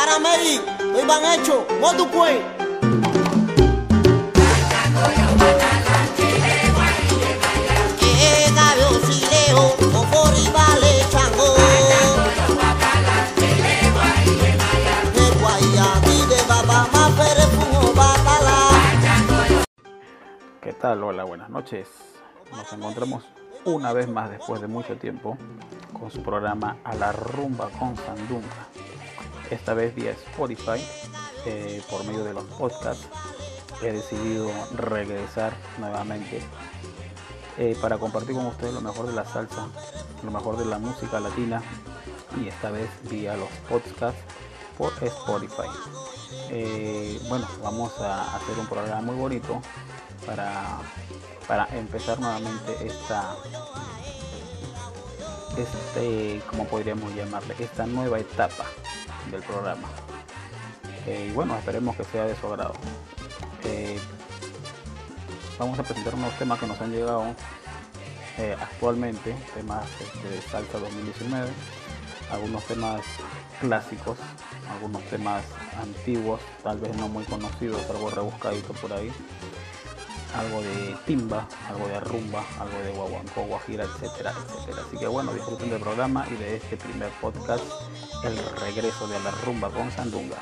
para medir, hoy van hecho, modo pues. ¿Qué tal? Hola, buenas noches. Nos encontramos una vez más después de mucho tiempo con su programa A la Rumba con Sandunga. Esta vez vía Spotify, eh, por medio de los podcasts. He decidido regresar nuevamente eh, para compartir con ustedes lo mejor de la salsa, lo mejor de la música latina y esta vez vía los podcasts por Spotify. Eh, bueno, vamos a hacer un programa muy bonito para, para empezar nuevamente esta, este, como podríamos llamarle, esta nueva etapa del programa. Eh, y bueno, esperemos que sea de su agrado. Eh, vamos a presentar unos temas que nos han llegado eh, actualmente, temas este, de Salsa 2019, algunos temas clásicos, algunos temas antiguos, tal vez no muy conocidos, algo rebuscadito por ahí, algo de timba, algo de rumba, algo de guaguancó, guajira, etcétera, etcétera. Así que bueno, disfruten del programa y de este primer podcast, el regreso de la rumba con Sandunga.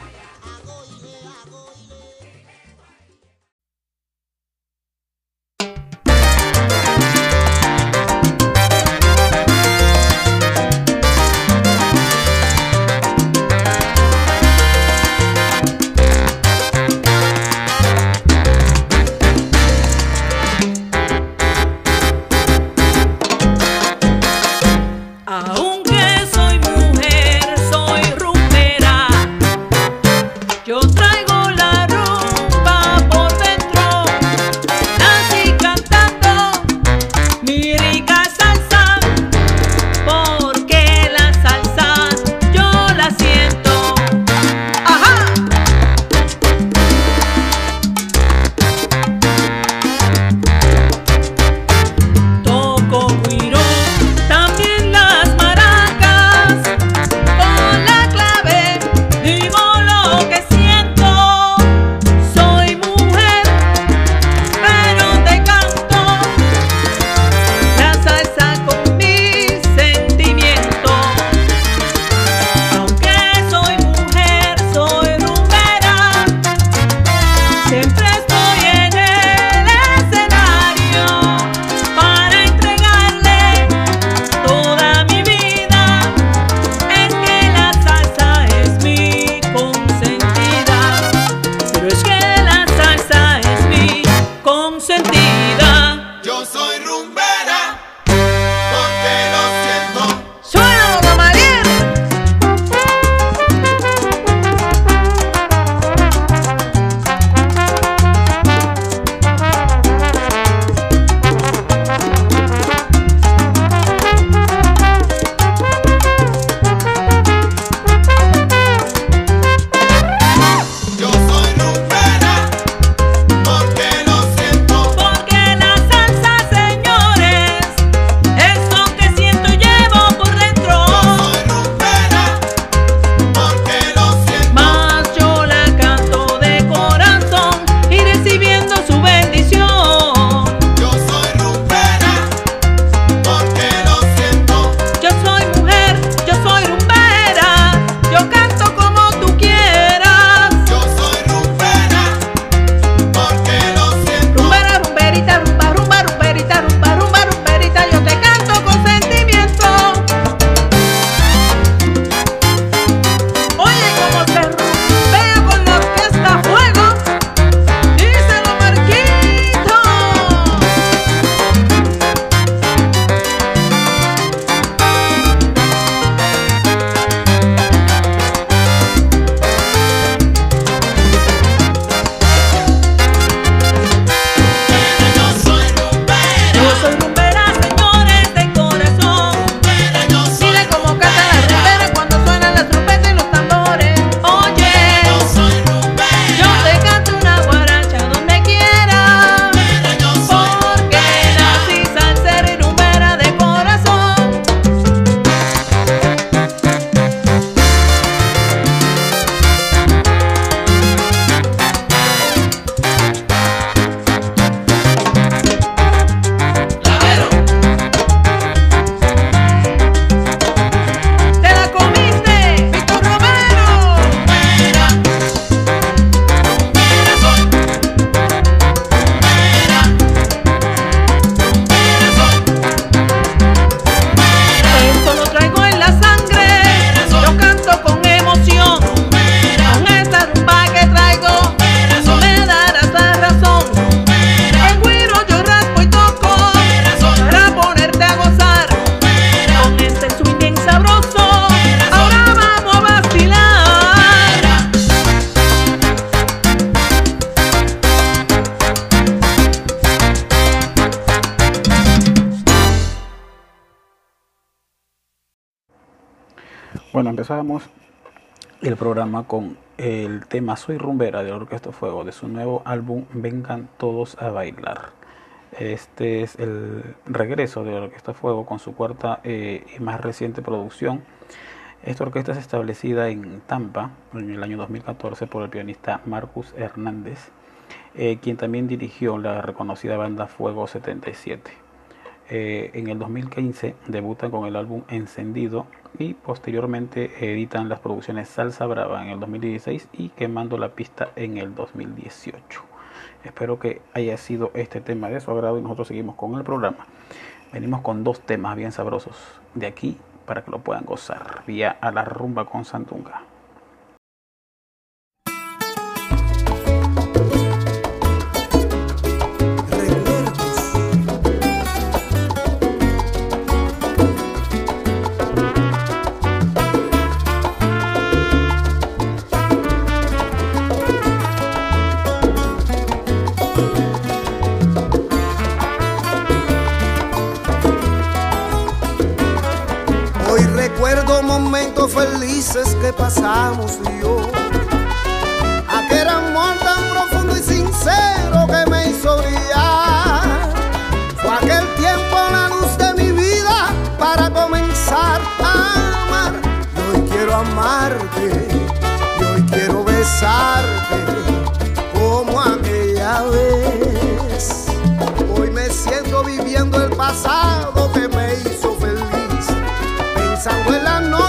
Con el tema Soy Rumbera de la Orquesta Fuego de su nuevo álbum Vengan Todos a Bailar. Este es el regreso de Orquesta Fuego con su cuarta eh, y más reciente producción. Esta orquesta es establecida en Tampa en el año 2014 por el pianista Marcus Hernández, eh, quien también dirigió la reconocida banda Fuego 77. Eh, en el 2015 debutan con el álbum Encendido y posteriormente editan las producciones Salsa Brava en el 2016 y Quemando la Pista en el 2018. Espero que haya sido este tema de su agrado y nosotros seguimos con el programa. Venimos con dos temas bien sabrosos de aquí para que lo puedan gozar vía a la rumba con Santunga. Que pasamos yo. Aquel amor tan profundo y sincero que me hizo brillar. Fue aquel tiempo la luz de mi vida para comenzar a amar. Hoy quiero amarte, y hoy quiero besarte como aquella vez. Hoy me siento viviendo el pasado que me hizo feliz, pensando en la noche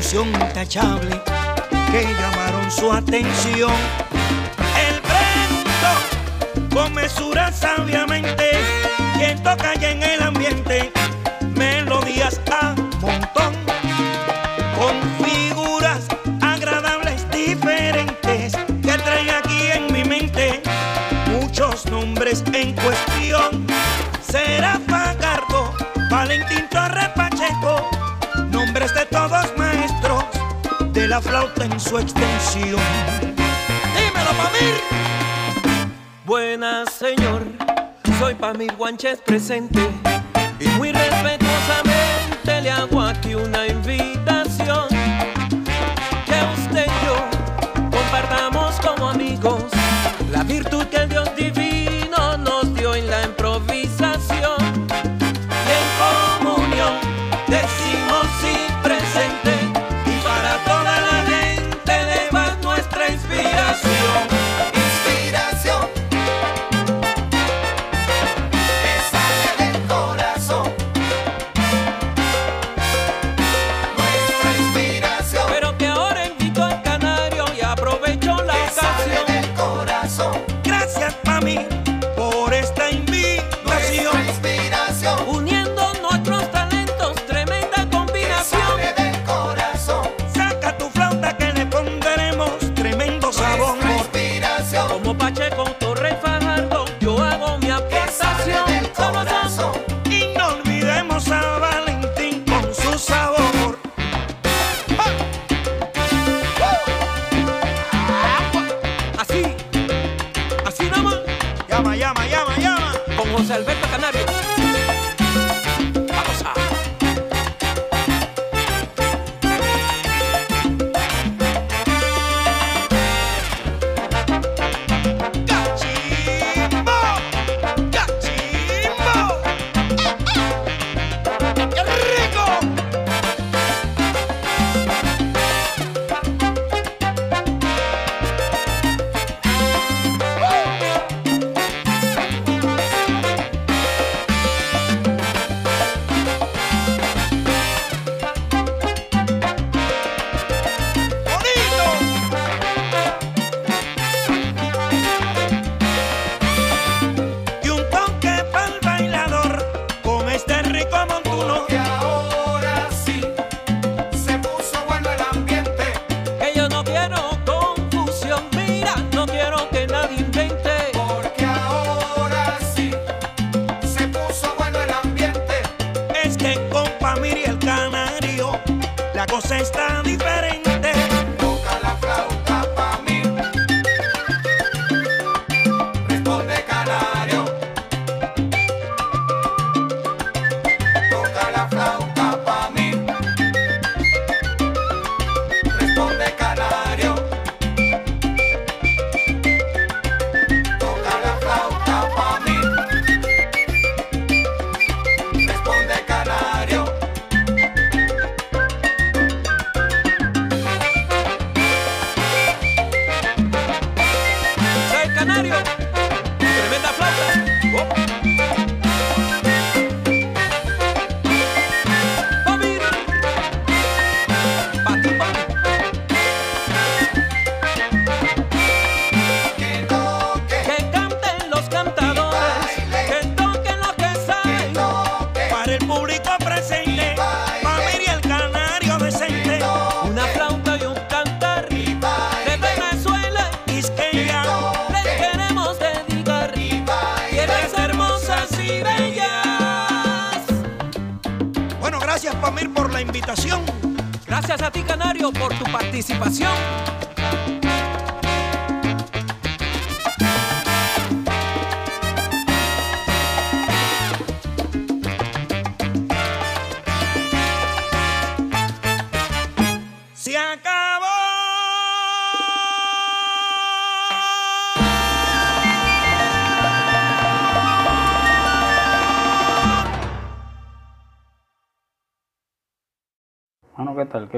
ejecución intachable que llamaron su atención. El prendo con mesura sabiamente, quien toca ya en el ambiente. la flauta en su extensión. Dímelo, Pamir. Buenas, señor. Soy Pamir Guánchez presente. Y muy respetuosamente le hago aquí una invitación. Que usted y yo compartamos como amigos la virtud que Dios divino.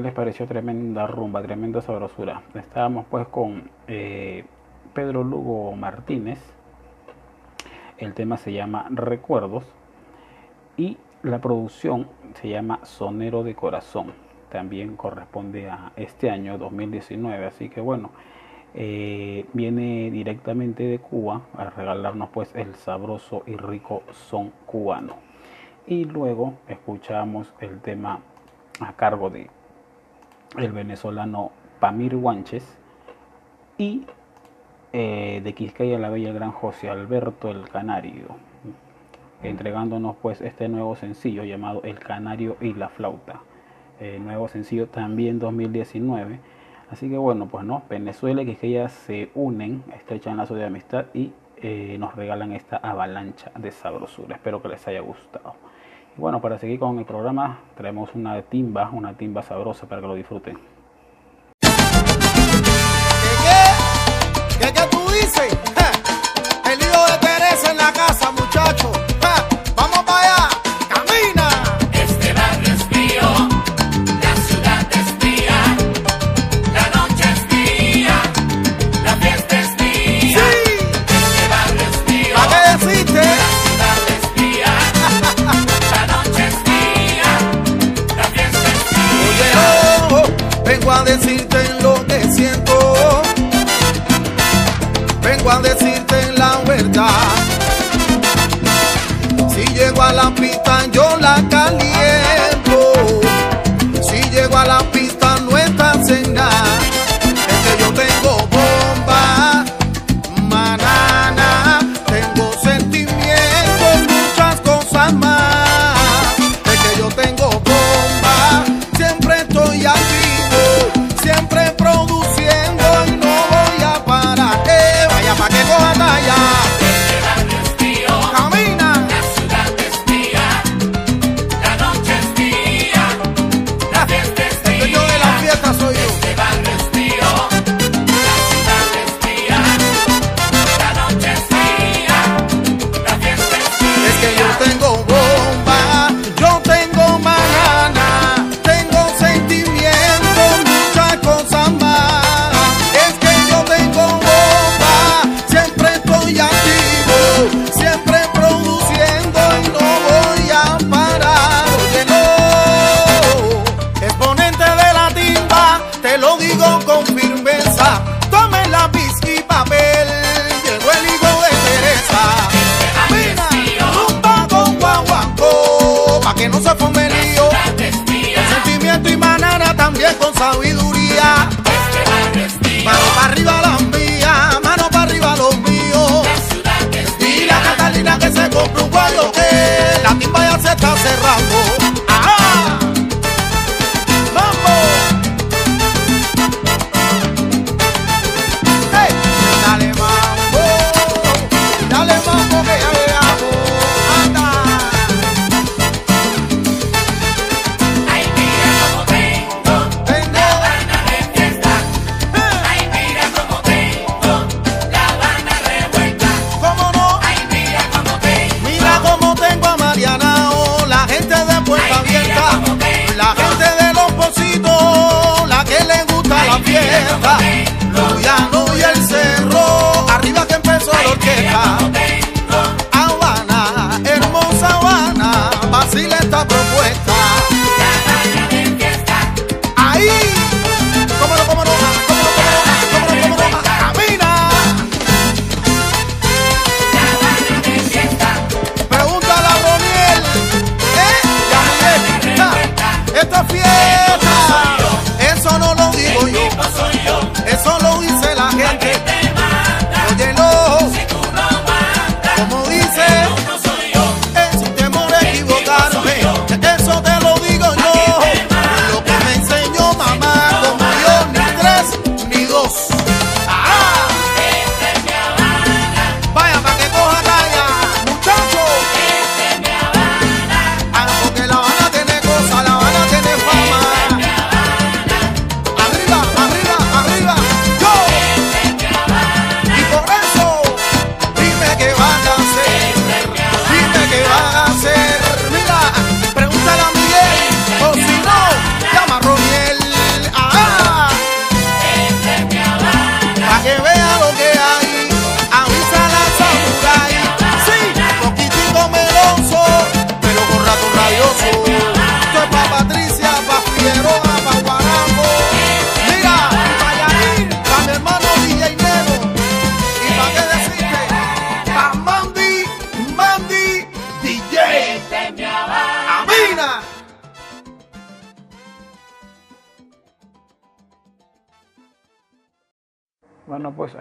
les pareció tremenda rumba, tremenda sabrosura. Estábamos pues con eh, Pedro Lugo Martínez. El tema se llama Recuerdos. Y la producción se llama Sonero de Corazón. También corresponde a este año 2019. Así que bueno, eh, viene directamente de Cuba a regalarnos pues el sabroso y rico son cubano. Y luego escuchamos el tema a cargo de el venezolano Pamir Guanches y eh, de Quisqueya la Bella gran José Alberto el Canario, mm. entregándonos pues este nuevo sencillo llamado El Canario y la Flauta, eh, nuevo sencillo también 2019. Así que bueno, pues no, Venezuela y Quisqueya se unen, estrechan lazo de amistad y eh, nos regalan esta avalancha de sabrosura. Espero que les haya gustado. Bueno, para seguir con el programa, traemos una timba, una timba sabrosa para que lo disfruten.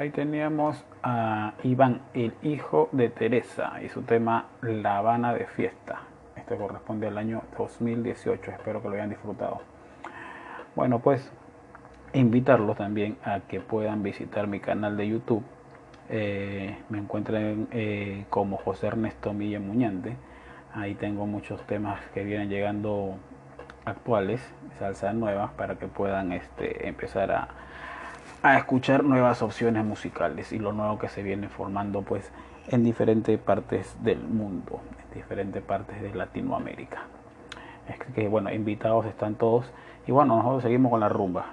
ahí teníamos a Iván, el hijo de Teresa, y su tema La Habana de Fiesta. Este corresponde al año 2018, espero que lo hayan disfrutado. Bueno, pues invitarlos también a que puedan visitar mi canal de YouTube. Eh, me encuentren eh, como José Ernesto Milla Muñante. Ahí tengo muchos temas que vienen llegando actuales, salsas nuevas, para que puedan este, empezar a a escuchar nuevas opciones musicales y lo nuevo que se viene formando pues en diferentes partes del mundo, en diferentes partes de Latinoamérica. Es que bueno, invitados están todos y bueno, nosotros seguimos con la rumba.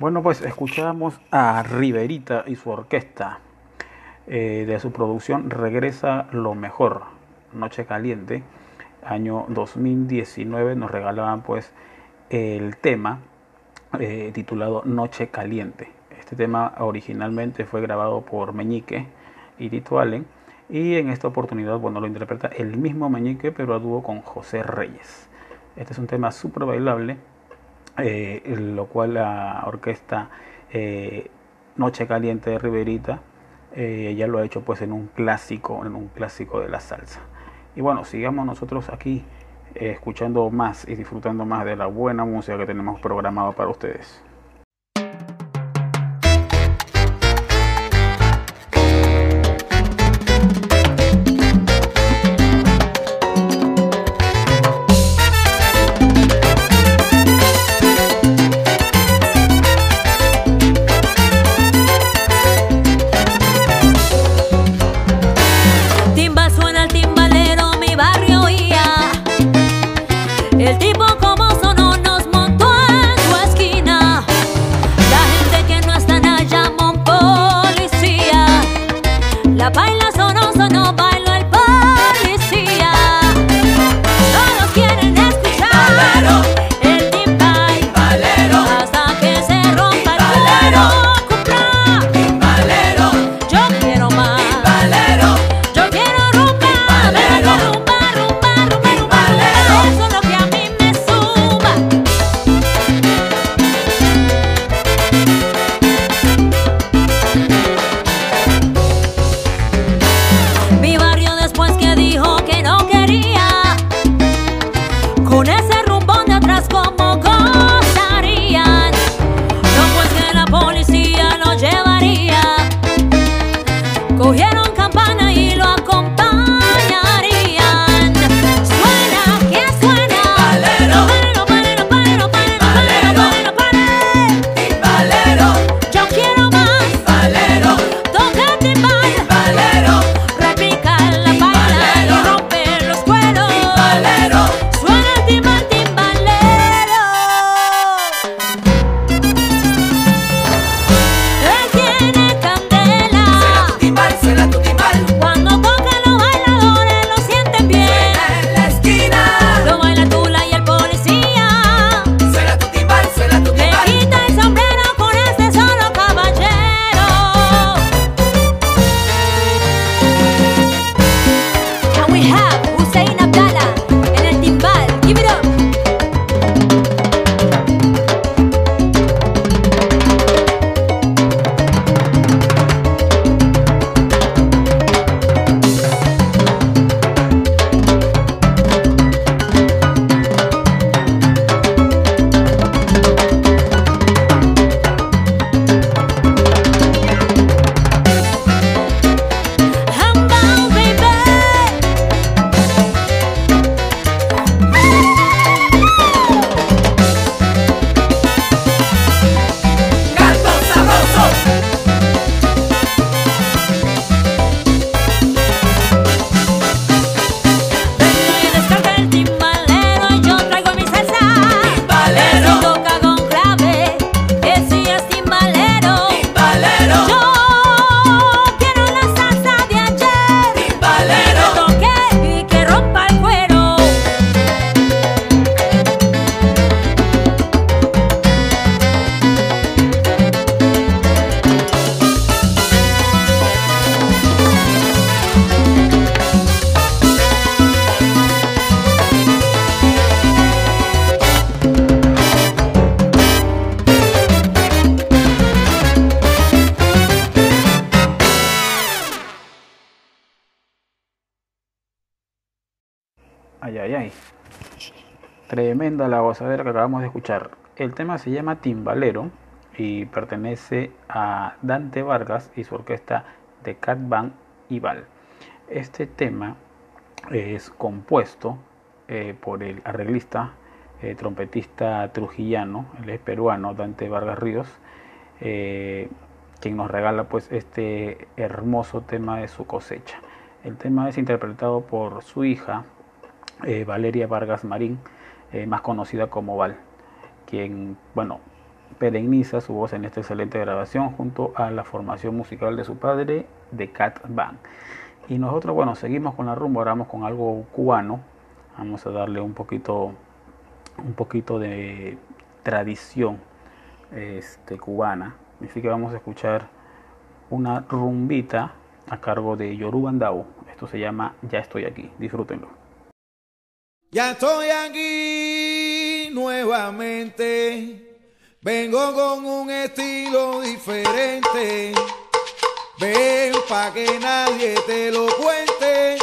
Bueno, pues escuchamos a Riverita y su orquesta. Eh, de su producción Regresa lo mejor, Noche Caliente, año 2019 nos regalaban pues el tema eh, titulado Noche Caliente. Este tema originalmente fue grabado por Meñique y Tito Allen y en esta oportunidad bueno lo interpreta el mismo Meñique pero a dúo con José Reyes. Este es un tema súper bailable, eh, lo cual la orquesta eh, Noche Caliente de Riverita eh, ya lo ha hecho pues en un clásico, en un clásico de la salsa. Y bueno, sigamos nosotros aquí eh, escuchando más y disfrutando más de la buena música que tenemos programado para ustedes. El tema se llama Timbalero y pertenece a Dante Vargas y su orquesta de Cat Band y Val. Este tema es compuesto eh, por el arreglista, eh, trompetista trujillano, él es peruano, Dante Vargas Ríos, eh, quien nos regala pues este hermoso tema de su cosecha. El tema es interpretado por su hija, Valeria Vargas Marín, más conocida como Val, quien, bueno, perenniza su voz en esta excelente grabación junto a la formación musical de su padre, The Cat Band. Y nosotros, bueno, seguimos con la rumba, ahora vamos con algo cubano. Vamos a darle un poquito, un poquito de tradición este, cubana. Así que vamos a escuchar una rumbita a cargo de Yoruba Andao. Esto se llama Ya estoy aquí. Disfrútenlo. Ya estoy aquí nuevamente. Vengo con un estilo diferente. Ven pa' que nadie te lo cuente.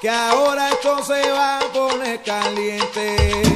Que ahora esto se va a poner caliente.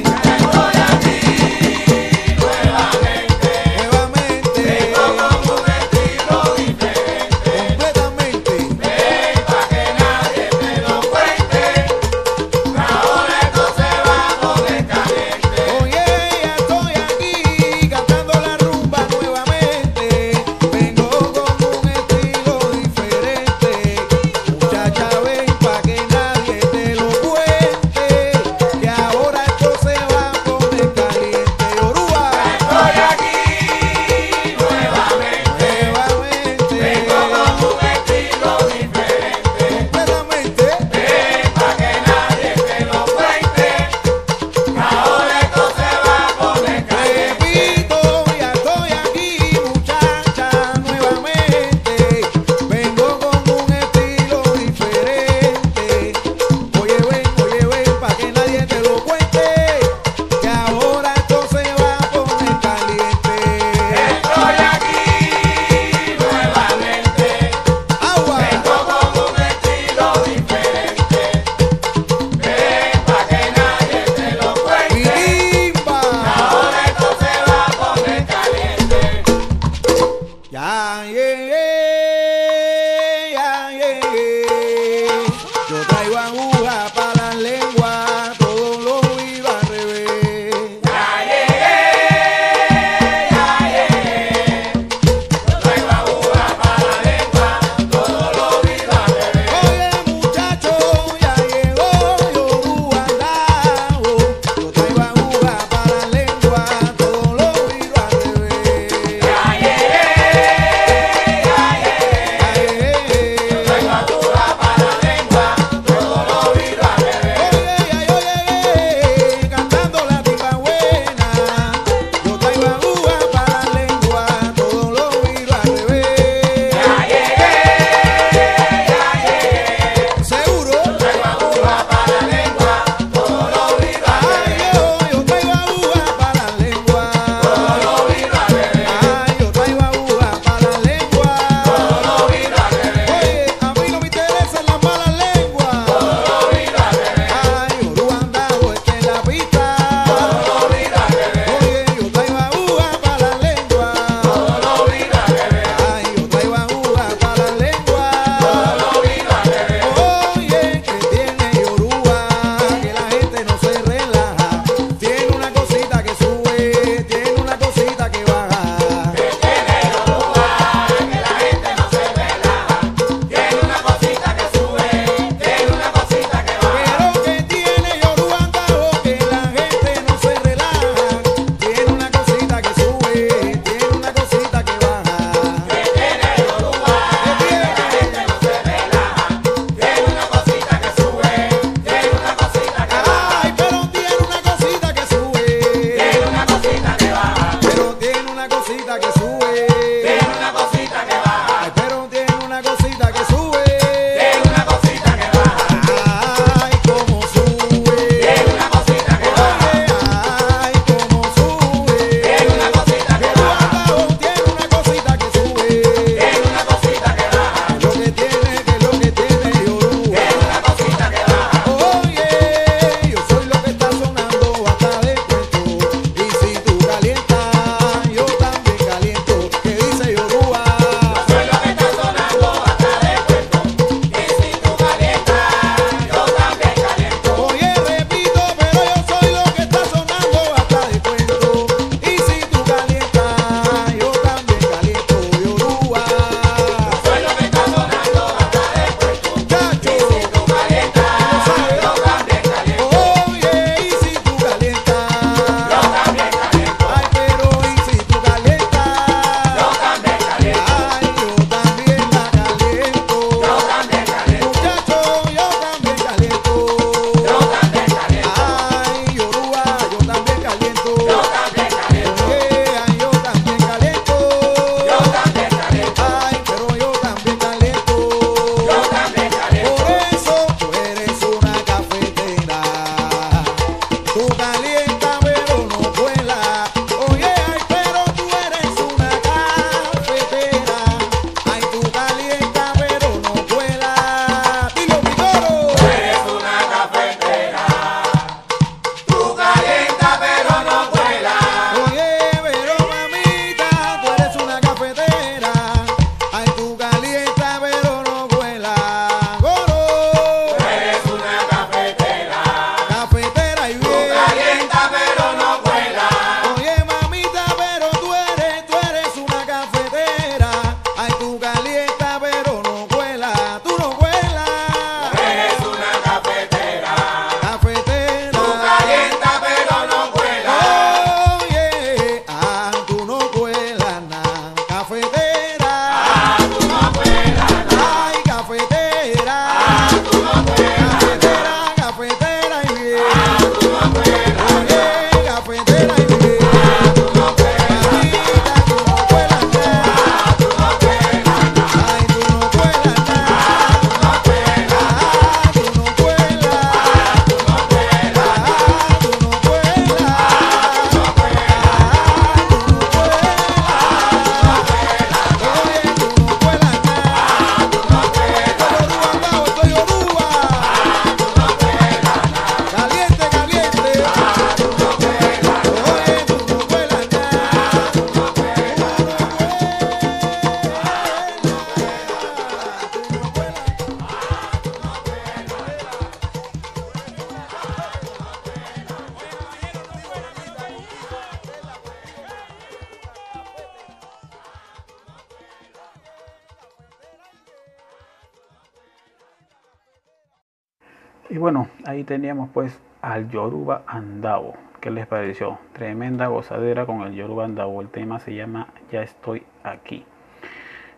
Teníamos pues al Yoruba Andavo. ¿Qué les pareció? Tremenda gozadera con el Yoruba Andavo. El tema se llama Ya estoy aquí.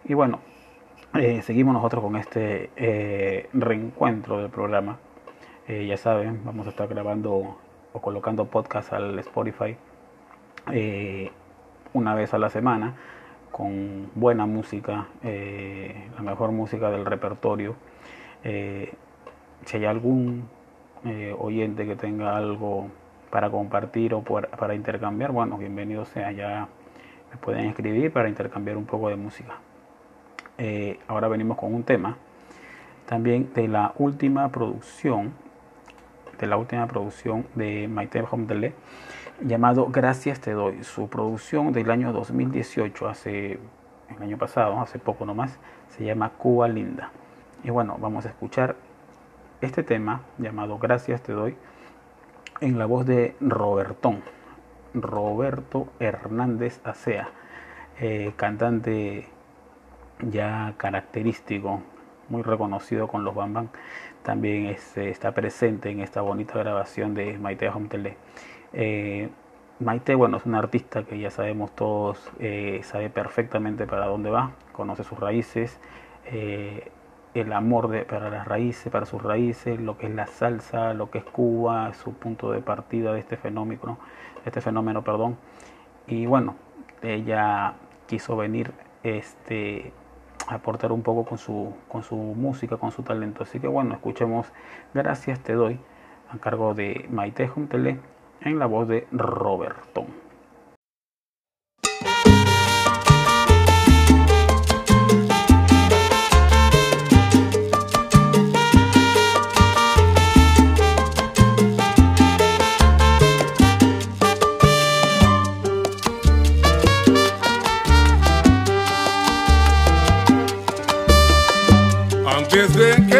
Y bueno, eh, seguimos nosotros con este eh, reencuentro del programa. Eh, ya saben, vamos a estar grabando o colocando podcast al Spotify una vez a la semana con buena música, la mejor música del repertorio. Si hay algún eh, oyente que tenga algo para compartir o para intercambiar, bueno, bienvenido sea, ya me pueden escribir para intercambiar un poco de música. Eh, ahora venimos con un tema también de la última producción, de la última producción de Maite Homdele, llamado Gracias te doy, su producción del año 2018, hace el año pasado, hace poco nomás, se llama Cuba Linda. Y bueno, vamos a escuchar este tema llamado Gracias te doy en la voz de Robertón, Roberto Hernández Acea, eh, cantante ya característico, muy reconocido con los Bambam, también este, está presente en esta bonita grabación de Maite Homtele. Eh, Maite, bueno, es una artista que ya sabemos todos, eh, sabe perfectamente para dónde va, conoce sus raíces, eh, el amor de, para las raíces, para sus raíces, lo que es la salsa, lo que es Cuba, su punto de partida de este fenómeno, este fenómeno, perdón. Y bueno, ella quiso venir este a aportar un poco con su con su música, con su talento. Así que bueno, escuchemos Gracias te doy a cargo de Maite Juntele en la voz de Roberto. Antes de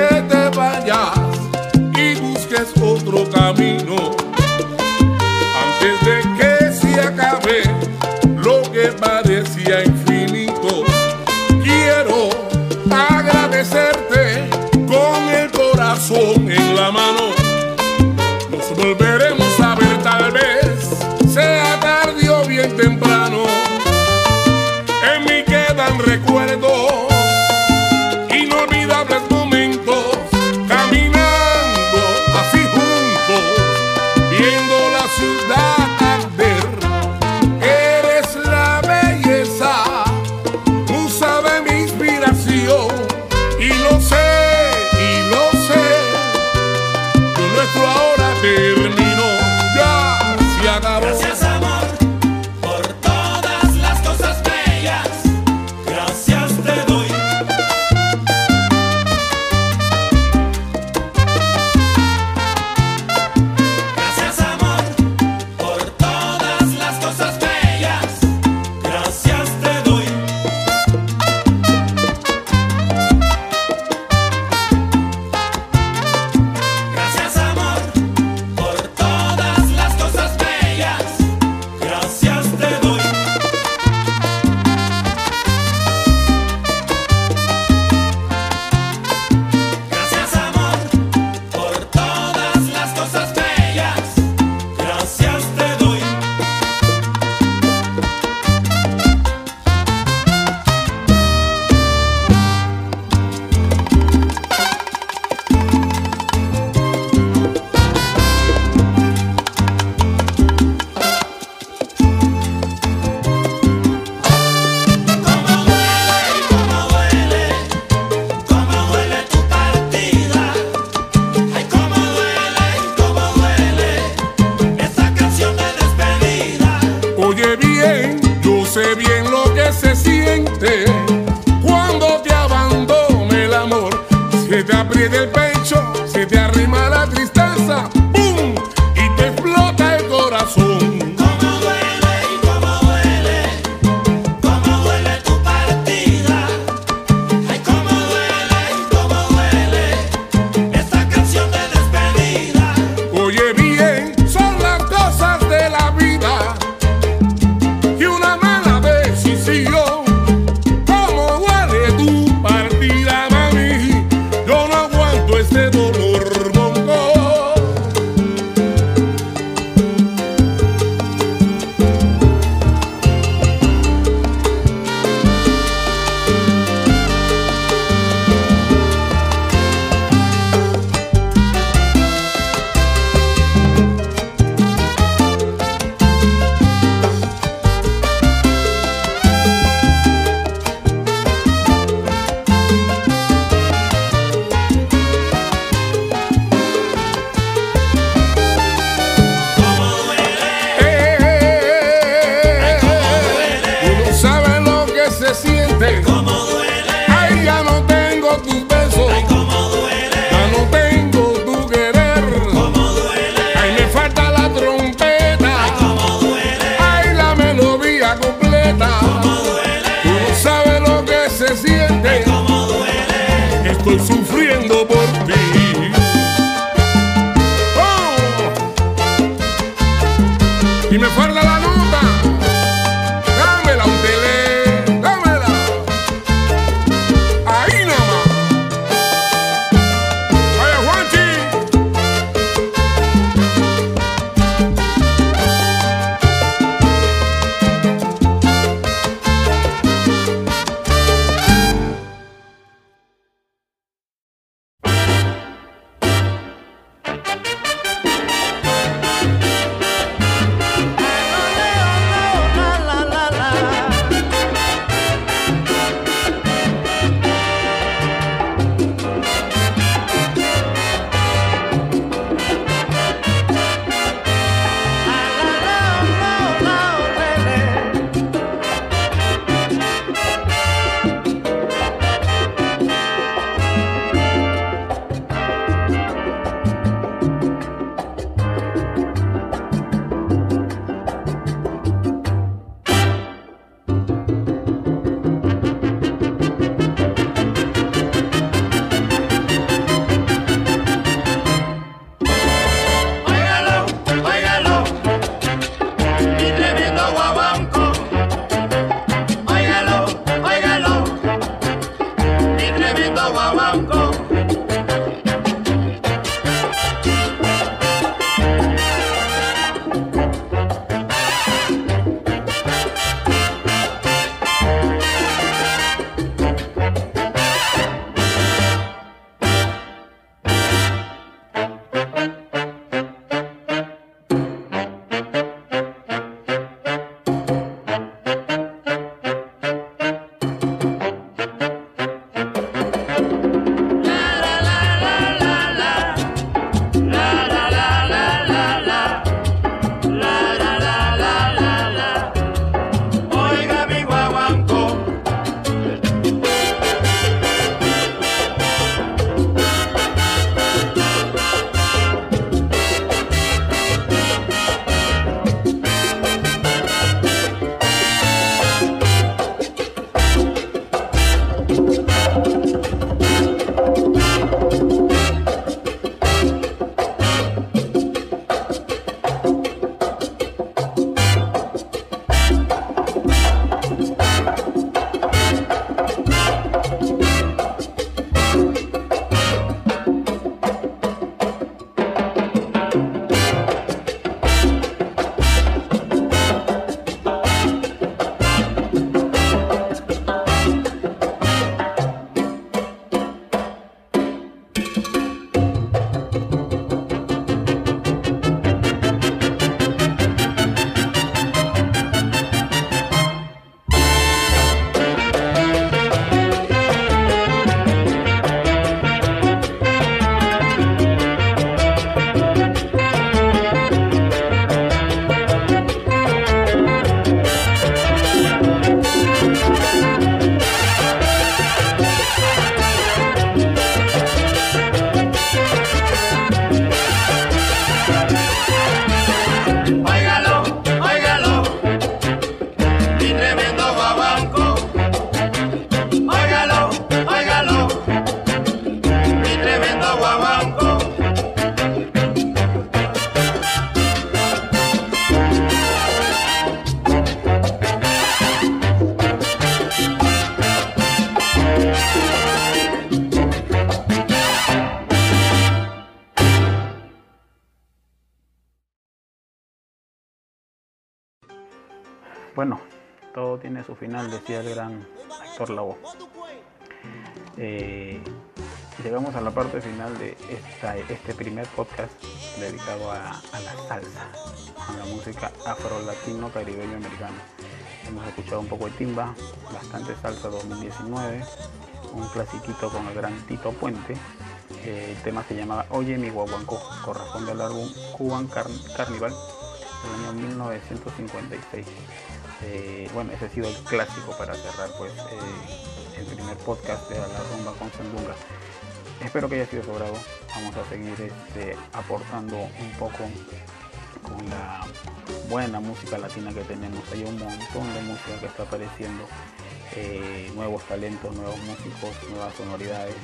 tiene su final, decía el gran Héctor Lavoe. Eh, llegamos a la parte final de este primer podcast dedicado a, la salsa, a la música afro-latino, caribeño, americana. Hemos escuchado un poco de timba, bastante salsa 2019, un clasiquito con el gran Tito Puente. Eh, el tema se llamaba Oye mi guaguancó, corresponde al álbum Cuban Car- Carnival del año 1956. Eh, bueno, ese ha sido el clásico para cerrar pues eh, el primer podcast de la rumba con Sandunga. Espero que haya sido sobrado. Vamos a seguir este, aportando un poco con la buena música latina que tenemos. Hay un montón de música que está apareciendo, eh, nuevos talentos, nuevos músicos, nuevas sonoridades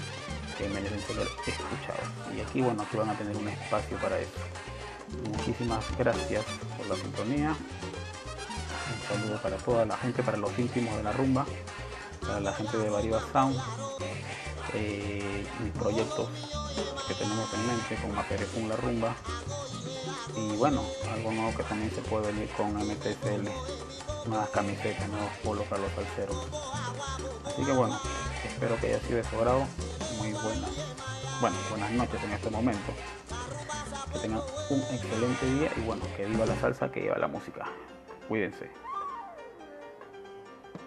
que merecen ser escuchados. Y aquí, bueno, aquí van a tener un espacio para eso. Muchísimas gracias por la sintonía. Saludo para toda la gente, para los íntimos de la rumba, para la gente de Bariba Sound eh, y proyectos que tenemos en mente con Maperefun La Rumba y bueno, algo nuevo que también se puede venir con MTSL, nuevas camisetas, nuevos polos para los salseros. Así que bueno, espero que haya sido de su. Muy buenas, bueno, buenas noches en este momento. Que tengan un excelente día y bueno, que viva la salsa, que viva la música. Cuídense.